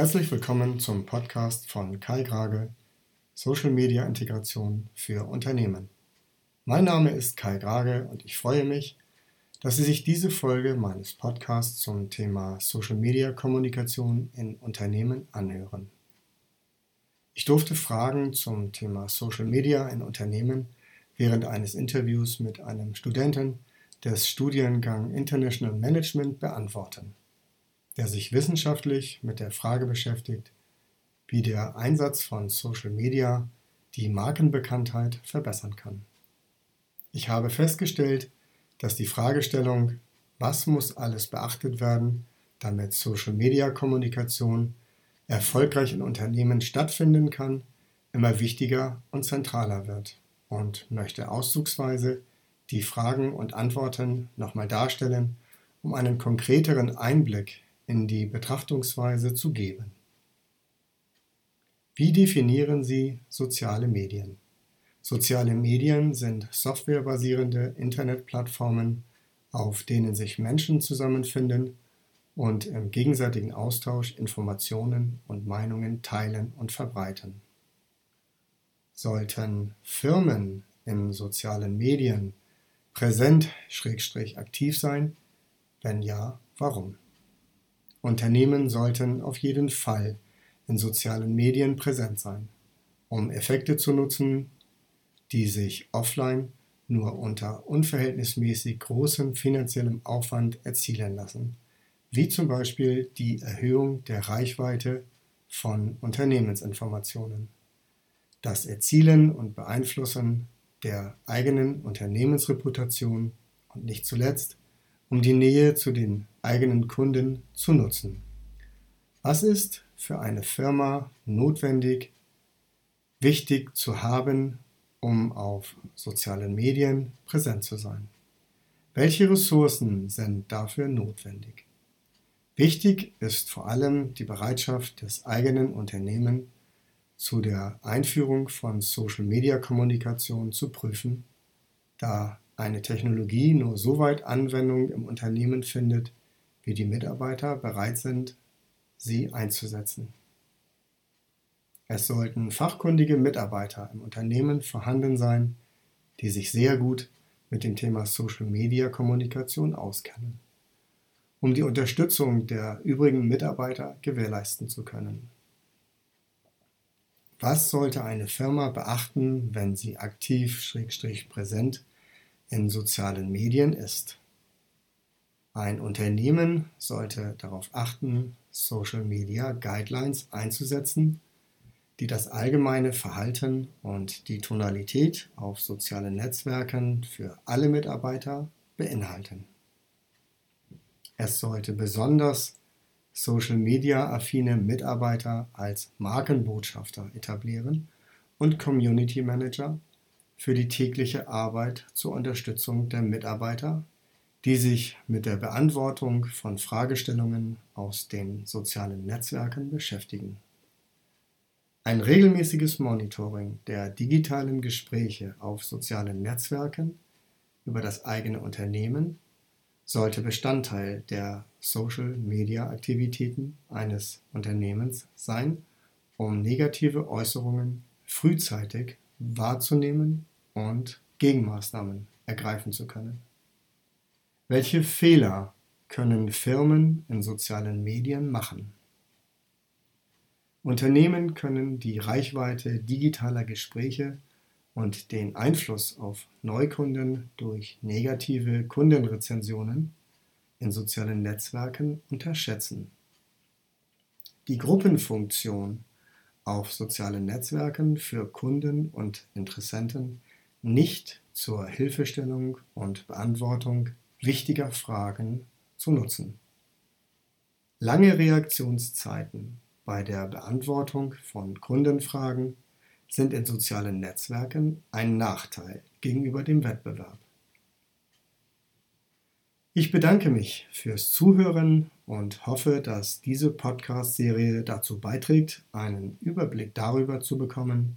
Herzlich willkommen zum Podcast von Kai Grage, Social Media Integration für Unternehmen. Mein Name ist Kai Grage und ich freue mich, dass Sie sich diese Folge meines Podcasts zum Thema Social Media Kommunikation in Unternehmen anhören. Ich durfte Fragen zum Thema Social Media in Unternehmen während eines Interviews mit einem Studenten des Studiengang International Management beantworten der sich wissenschaftlich mit der Frage beschäftigt, wie der Einsatz von Social Media die Markenbekanntheit verbessern kann. Ich habe festgestellt, dass die Fragestellung, was muss alles beachtet werden, damit Social Media Kommunikation erfolgreich in Unternehmen stattfinden kann, immer wichtiger und zentraler wird und möchte auszugsweise die Fragen und Antworten nochmal darstellen, um einen konkreteren Einblick in die Betrachtungsweise zu geben. Wie definieren Sie soziale Medien? Soziale Medien sind softwarebasierende Internetplattformen, auf denen sich Menschen zusammenfinden und im gegenseitigen Austausch Informationen und Meinungen teilen und verbreiten. Sollten Firmen in sozialen Medien präsent-aktiv sein? Wenn ja, warum? Unternehmen sollten auf jeden Fall in sozialen Medien präsent sein, um Effekte zu nutzen, die sich offline nur unter unverhältnismäßig großem finanziellem Aufwand erzielen lassen, wie zum Beispiel die Erhöhung der Reichweite von Unternehmensinformationen, das Erzielen und Beeinflussen der eigenen Unternehmensreputation und nicht zuletzt um die Nähe zu den eigenen Kunden zu nutzen. Was ist für eine Firma notwendig, wichtig zu haben, um auf sozialen Medien präsent zu sein? Welche Ressourcen sind dafür notwendig? Wichtig ist vor allem die Bereitschaft des eigenen Unternehmens zu der Einführung von Social-Media-Kommunikation zu prüfen, da eine Technologie nur so weit Anwendung im Unternehmen findet, wie die Mitarbeiter bereit sind, sie einzusetzen. Es sollten fachkundige Mitarbeiter im Unternehmen vorhanden sein, die sich sehr gut mit dem Thema Social-Media-Kommunikation auskennen, um die Unterstützung der übrigen Mitarbeiter gewährleisten zu können. Was sollte eine Firma beachten, wenn sie aktiv-präsent in sozialen Medien ist. Ein Unternehmen sollte darauf achten, Social Media Guidelines einzusetzen, die das allgemeine Verhalten und die Tonalität auf sozialen Netzwerken für alle Mitarbeiter beinhalten. Es sollte besonders Social Media affine Mitarbeiter als Markenbotschafter etablieren und Community Manager für die tägliche Arbeit zur Unterstützung der Mitarbeiter, die sich mit der Beantwortung von Fragestellungen aus den sozialen Netzwerken beschäftigen. Ein regelmäßiges Monitoring der digitalen Gespräche auf sozialen Netzwerken über das eigene Unternehmen sollte Bestandteil der Social-Media-Aktivitäten eines Unternehmens sein, um negative Äußerungen frühzeitig wahrzunehmen und Gegenmaßnahmen ergreifen zu können. Welche Fehler können Firmen in sozialen Medien machen? Unternehmen können die Reichweite digitaler Gespräche und den Einfluss auf Neukunden durch negative Kundenrezensionen in sozialen Netzwerken unterschätzen. Die Gruppenfunktion auf sozialen Netzwerken für Kunden und Interessenten nicht zur Hilfestellung und Beantwortung wichtiger Fragen zu nutzen. Lange Reaktionszeiten bei der Beantwortung von Kundenfragen sind in sozialen Netzwerken ein Nachteil gegenüber dem Wettbewerb. Ich bedanke mich fürs Zuhören und hoffe, dass diese Podcast-Serie dazu beiträgt, einen Überblick darüber zu bekommen,